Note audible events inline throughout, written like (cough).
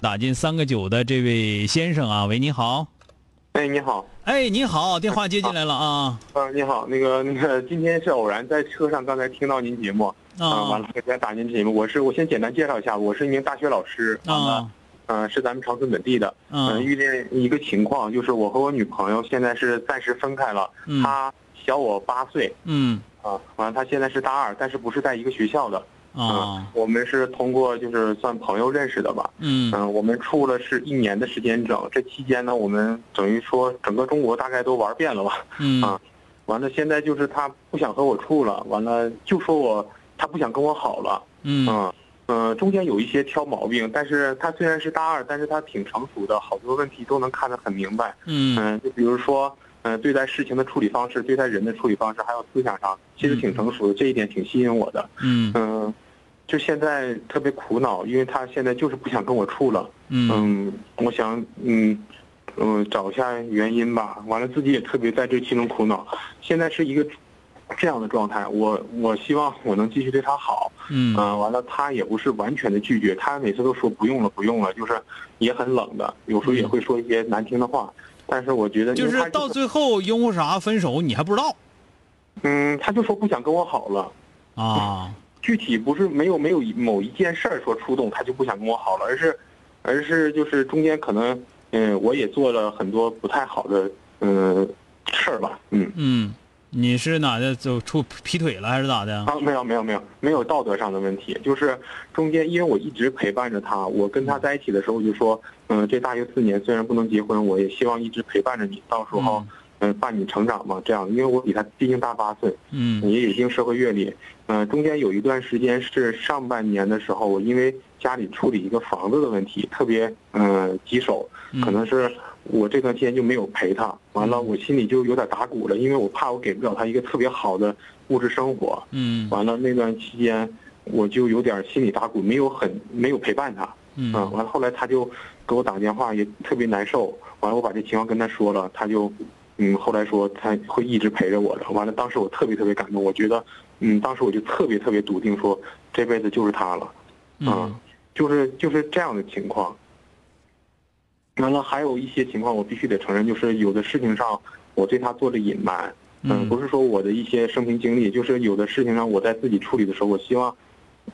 打进三个九的这位先生啊，喂，你好。哎，你好。哎，你好，电话接进来了啊。嗯，你好，那个 (laughs) 那个，今天是偶然在车上，刚才听到您节目，啊，完了给大家打您节目。我是我先简单介绍一下，我是一名大学老师，啊，嗯，是咱们长春本地的。嗯，遇见一个情况，就是我和我女朋友现在是暂时分开了，嗯她小我八岁。嗯。啊，完了，她现在是大二，但是不是在一个学校的。啊，我们是通过就是算朋友认识的吧。嗯嗯，我们处了是一年的时间整，这期间呢，我们等于说整个中国大概都玩遍了吧。嗯啊，完了现在就是他不想和我处了，完了就说我他不想跟我好了。嗯嗯呃，中间有一些挑毛病，但是他虽然是大二，但是他挺成熟的，好多问题都能看得很明白。嗯嗯，就比如说嗯对待事情的处理方式，对待人的处理方式，还有思想上，其实挺成熟的，这一点挺吸引我的。嗯嗯。就现在特别苦恼，因为他现在就是不想跟我处了。嗯，我想，嗯，嗯，找一下原因吧。完了，自己也特别在这其中苦恼。现在是一个这样的状态，我我希望我能继续对他好。嗯，完了，他也不是完全的拒绝，他每次都说不用了，不用了，就是也很冷的，有时候也会说一些难听的话。但是我觉得，就是到最后因为啥分手，你还不知道。嗯，他就说不想跟我好了。啊。具体不是没有没有某一件事儿说触动他就不想跟我好了，而是，而是就是中间可能嗯我也做了很多不太好的嗯事儿吧嗯嗯，你是哪的就出劈腿了还是咋的？啊没有没有没有没有道德上的问题，就是中间因为我一直陪伴着他，我跟他在一起的时候就说嗯这大学四年虽然不能结婚，我也希望一直陪伴着你，到时候。嗯，伴你成长嘛，这样，因为我比他毕竟大八岁，嗯，也有一定社会阅历，嗯，中间有一段时间是上半年的时候，我因为家里处理一个房子的问题，特别嗯棘手，可能是我这段时间就没有陪他，完了我心里就有点打鼓了，因为我怕我给不了他一个特别好的物质生活，嗯，完了那段期间我就有点心里打鼓，没有很没有陪伴他，嗯，完了后来他就给我打电话，也特别难受，完了我把这情况跟他说了，他就。嗯，后来说他会一直陪着我的。完了，当时我特别特别感动，我觉得，嗯，当时我就特别特别笃定，说这辈子就是他了，嗯，就是就是这样的情况。完了，还有一些情况我必须得承认，就是有的事情上我对他做了隐瞒，嗯，不是说我的一些生平经历，就是有的事情上我在自己处理的时候，我希望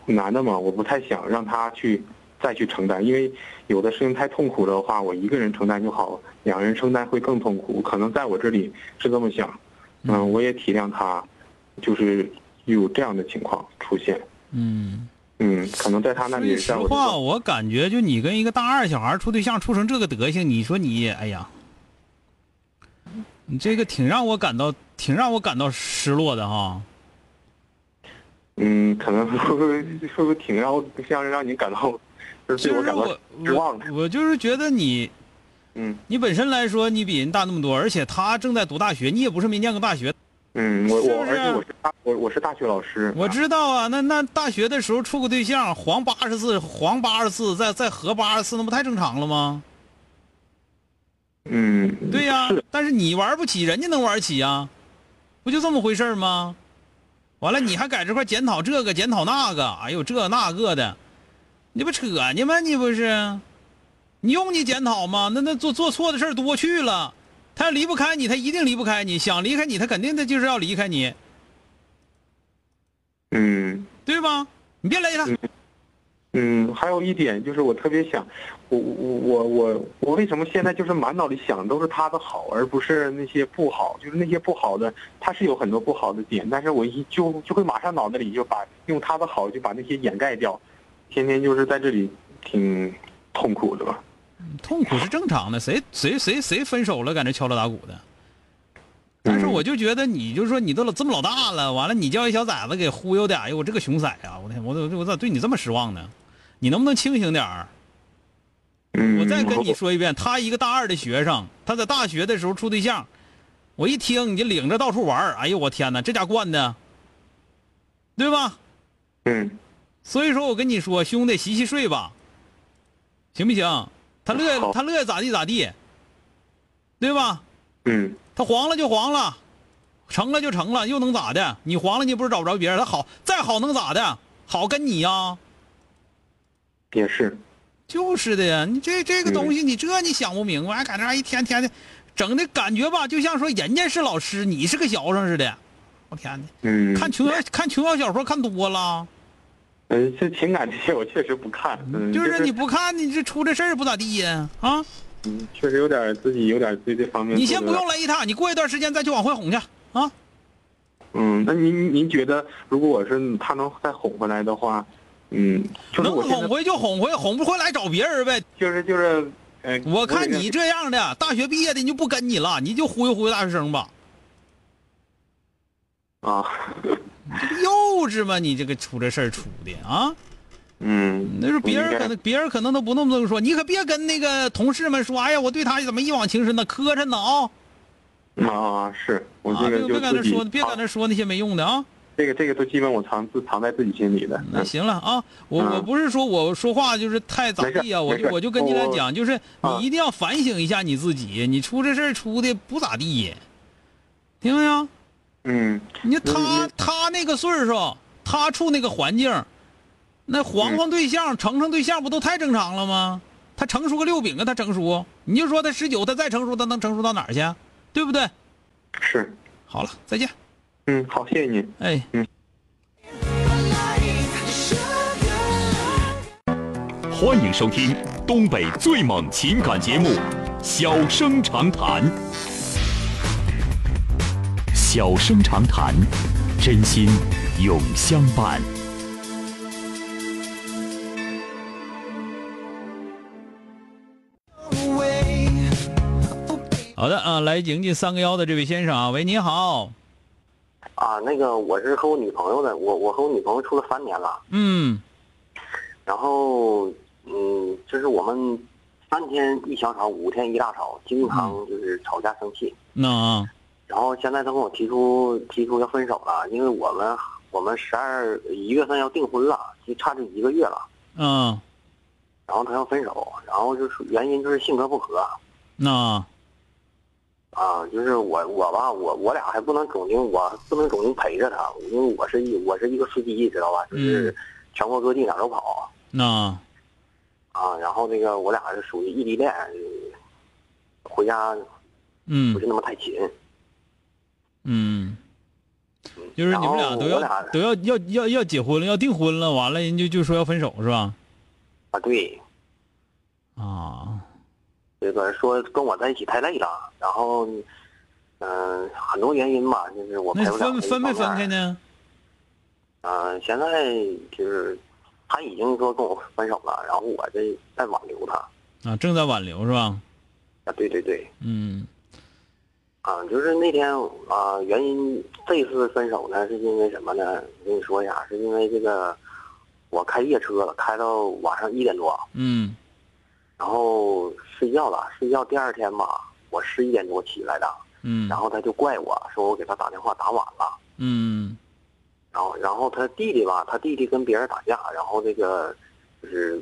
男的嘛，我不太想让他去。再去承担，因为有的事情太痛苦的话，我一个人承担就好，两人承担会更痛苦。可能在我这里是这么想，嗯，我也体谅他，就是有这样的情况出现。嗯嗯，可能在他那里。说实话，我感觉就你跟一个大二小孩处对象，处成这个德行，你说你，哎呀，你这个挺让我感到，挺让我感到失落的哈。嗯，可能会不会会不会挺让像让你感到。就是对我我我就是觉得你，嗯，你本身来说你比人大那么多，而且他正在读大学，你也不是没念过大学，嗯，我我而且我是大我我是大学老师，我知道啊，那那大学的时候处过对象，黄八十次，黄八十次，再再合八十次，那不太正常了吗？嗯，对呀，但是你玩不起，人家能玩起呀，不就这么回事吗？完了，你还在这块检讨这个检讨那个，哎呦这那个的。你不扯呢吗？你不是，你用你检讨吗？那那做做错的事儿多去了，他要离不开你，他一定离不开你。想离开你，他肯定他就是要离开你。嗯，对吧？你别勒他，嗯，还有一点就是我特别想，我我我我我为什么现在就是满脑里想的都是他的好，而不是那些不好？就是那些不好的，他是有很多不好的点，但是我一就就会马上脑子里就把用他的好就把那些掩盖掉，天天就是在这里挺痛苦的吧。痛苦是正常的，谁谁谁谁分手了，搁那敲锣打鼓的。但是我就觉得，你就说你都老这么老大了，完了你叫一小崽子给忽悠的，哎呦，我这个熊崽啊！我天，我我我咋对你这么失望呢？你能不能清醒点儿？嗯，我再跟你说一遍，他一个大二的学生，他在大学的时候处对象，我一听你就领着到处玩哎呦我天哪，这家惯的，对吧？嗯所以说我跟你说，兄弟，洗洗睡吧，行不行？他乐他乐意咋地咋地，对吧？嗯他黄了就黄了，成了就成了，又能咋的？你黄了，你不是找不着别人？他好再好能咋的？好跟你呀？也是，就是的呀，你这这个东西，你这你想不明白，还搁那儿一天天的，整的感觉吧，就像说人家是老师，你是个学生似的。我天哪！嗯，看琼瑶看琼瑶小说看多了，嗯，这情感这些我确实不看，嗯，就就是你不看，你这出这事儿不咋地呀？啊，嗯，确实有点自己有点对这方面。你先不用勒他，你过一段时间再去往回哄去啊。嗯，那您您觉得，如果我是他能再哄回来的话，嗯，就是能哄回就哄回，哄不回来找别人呗。就是就是，呃，我看你这样的，大学毕业的你就不跟你了，你就忽悠忽悠大学生吧。啊，这不幼稚吗？你这个出这事儿出的啊？嗯，那是别人可能别人可能都不那么说，你可别跟那个同事们说，哎呀，我对他怎么一往情深呢？磕碜呢啊！啊，是我啊，这个别搁那说，别搁藏那说那些没用的啊。这个这个都基本我藏自藏在自己心里的。那嗯行了啊，我嗯我不是说我说话就是太咋地呀，没事没事我就我就跟你来我讲，就是啊你一定要反省一下你自己，你出这事儿出的不咋地，听没有？嗯你他嗯他那个岁数，他处那个环境，那黄黄对象、成成对象不都太正常了吗？他成熟个六饼啊，他成熟，你就说他十九，他再成熟，他能成熟到哪儿去？对不对？是，好了，再见。嗯，好，谢谢你。哎，嗯欢迎收听东北最猛情感节目《小生长谈》。小生长谈，真心永相伴。好的啊，来迎接三个幺的这位先生啊，喂，你好，啊，那个我是和我女朋友的，我我和我女朋友处了三年了，嗯。然后嗯，就是我们三天一小吵，五天一大吵，经常就是吵架生气。那啊然后现在他跟我提出提出要分手了，因为我们我们十二一月份要订婚了，就差这一个月了。嗯，然后他要分手，然后就是原因就是性格不合那啊，就是我我吧，我我俩还不能总经我不能总经陪着他，因为我是一我是一个司机，知道吧？就是全国各地哪都跑。那啊，然后那个我俩是属于异地恋，呃回家嗯不是那么太勤。嗯，就是你们俩都要都要要要要结婚了，要订婚了，完了人就就说要分手是吧？啊，对，啊，这个说跟我在一起太累了，然后，嗯、很多原因吧，就是我陪那分分没分开呢？嗯、现在就是他已经说跟我分手了，然后我这在挽留他。啊，正在挽留是吧？啊，对对对，嗯啊，就是那天啊，原因这次分手呢，是因为什么呢？我跟你说一下，是因为这个我开夜车开到晚上一点多，嗯。然后睡觉了，睡觉第二天吧，我十一点多起来的，嗯。然后他就怪我说我给他打电话打晚了，嗯。然后然后他弟弟吧，他弟弟跟别人打架，然后这个就是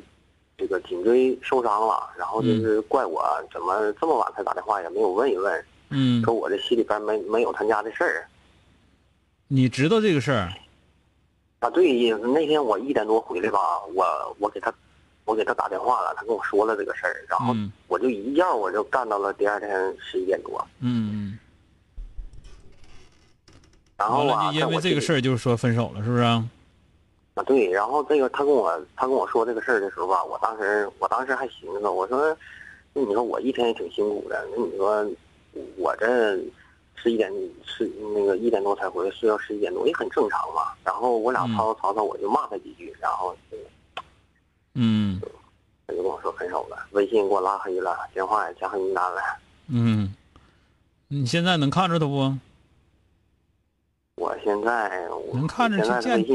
这个颈椎受伤了，然后就是怪我怎么这么晚才打电话，也没有问一问，嗯，说我这心里边没没有他家的事儿你知道这个事儿？啊。对，那天我一点多回来吧，我我给他我给他打电话了，他跟我说了这个事儿，然后嗯我就一觉我就干到了第二天十一点多，嗯然嗯，完了后啊，就因为这个事儿就是说分手了，是不是啊？啊，对，然后这个他跟我他跟我说这个事儿的时候吧，我当时我当时还寻思，我说，那你说我一天也挺辛苦的，那你说我这十一点十那个一点多才回来，睡到十一点多也很正常嘛。然后我俩嗯吵吵吵吵，我就骂他几句，然后就嗯他就跟我说分手了，微信给我拉黑了，电话也加黑名单了。嗯，你现在能看着他不？我现在我能看着去见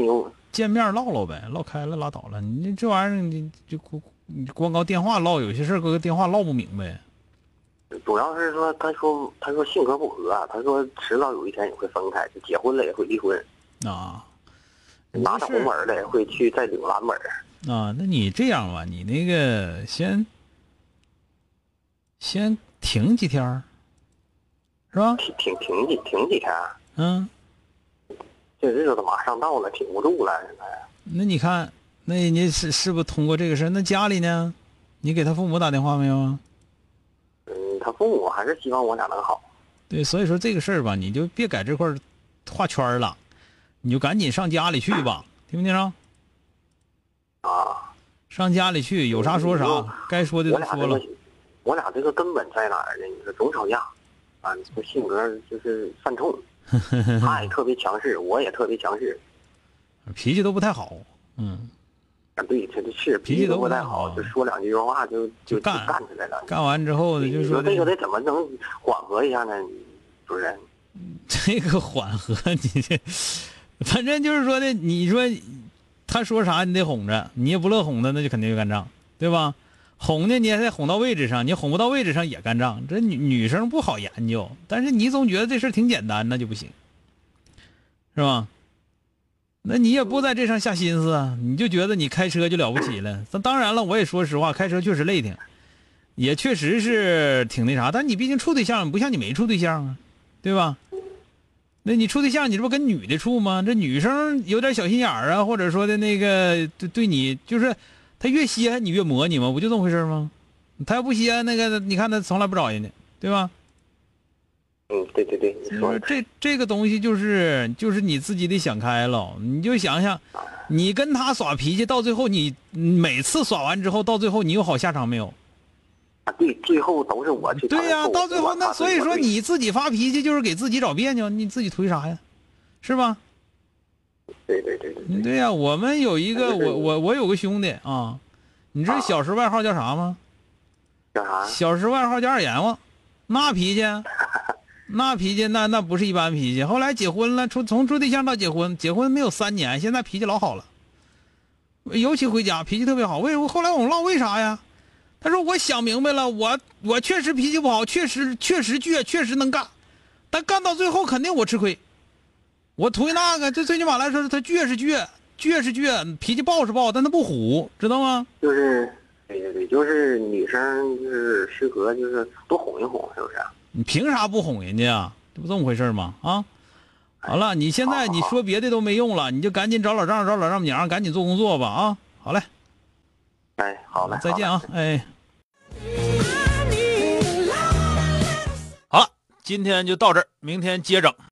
见面唠唠呗，唠开了拉倒了。你这玩意儿，你就光你光靠电话唠，有些事儿搁个电话唠不明白。主要是说，他说他说性格不合，啊他说迟早有一天也会分开，就结婚了也会离婚，啊，拿着没事红门的也会去再领蓝门儿。啊，那你这样吧，你那个先先停几天儿，是吧？停停停几停几天，嗯，这日子马上到了，挺不住了。现在那你看，那你是是不是通过这个事儿？那家里呢？你给他父母打电话没有啊？嗯，他父母还是希望我俩能好。对，所以说这个事儿吧，你就别在这块儿画圈儿了，你就赶紧上家里去吧，听没听着？啊，上家里去，有啥说啥，该说的都说了个。，我俩这个根本在哪儿呢？你说总吵架，啊，这性格就是犯冲，(laughs) 他也特别强势，我也特别强势。脾气都不太好，嗯，啊，对，他这是脾气都不太好好，就说两句话就就就干干起来了。干完之后呢，就说这个得怎么能缓和一下呢？主任，(laughs) 这个缓和，你这，反正就是说的，你说他说啥你得哄着，你也不乐哄他，那就肯定就干仗，对吧？哄呢，你也得哄到位置上，你哄不到位置上也干仗。这女女生不好研究，但是你总觉得这事儿挺简单，那就不行，是吧？那你也不在这上下心思啊，你就觉得你开车就了不起了。那当然了，我也说实话，开车确实累挺，也确实是挺那啥。但你毕竟处对象，不像你没处对象啊，对吧？那你处对象，你这不跟女的处吗？这女生有点小心眼儿啊，或者说的那个对对你，就是她越稀罕你越磨你吗？不就这么回事吗？她要不稀罕那个，你看她从来不找人家，对吧？嗯，对对对，你说这这个东西就是就是你自己得想开了，你就想想，你跟他耍脾气，到最后你每次耍完之后，到最后你有好下场没有？啊，对，最后都是我去。对呀、到最后那所以说你自己发脾气就是给自己找别扭，你自己图啥呀？是吧？对对对对对，对呀、我们有一个我我我有个兄弟啊，你知道啊小时候外号叫啥吗？叫啥？小时候外号叫二阎王，那脾气，那脾气那那不是一般脾气。后来结婚了，处从处对象到结婚，结婚没有三年，现在脾气老好了。尤其回家脾气特别好。为什么？后来我们唠为啥呀？他说我想明白了，我我确实脾气不好，确实确实倔，确实能干，但干到最后肯定我吃亏。我图那个，这最起码来说，他倔是倔，倔是倔，脾气暴是暴，但他不虎，知道吗？就是对对对，就是女生就是适合就是多哄一哄，是不是？你凭啥不哄人家啊？这不这么回事吗？啊，好了，你现在你说别的都没用了，你就赶紧找老丈人找老丈母娘，赶紧做工作吧啊！好嘞，哎，好嘞，再见啊！哎，好了，今天就到这儿，明天接整。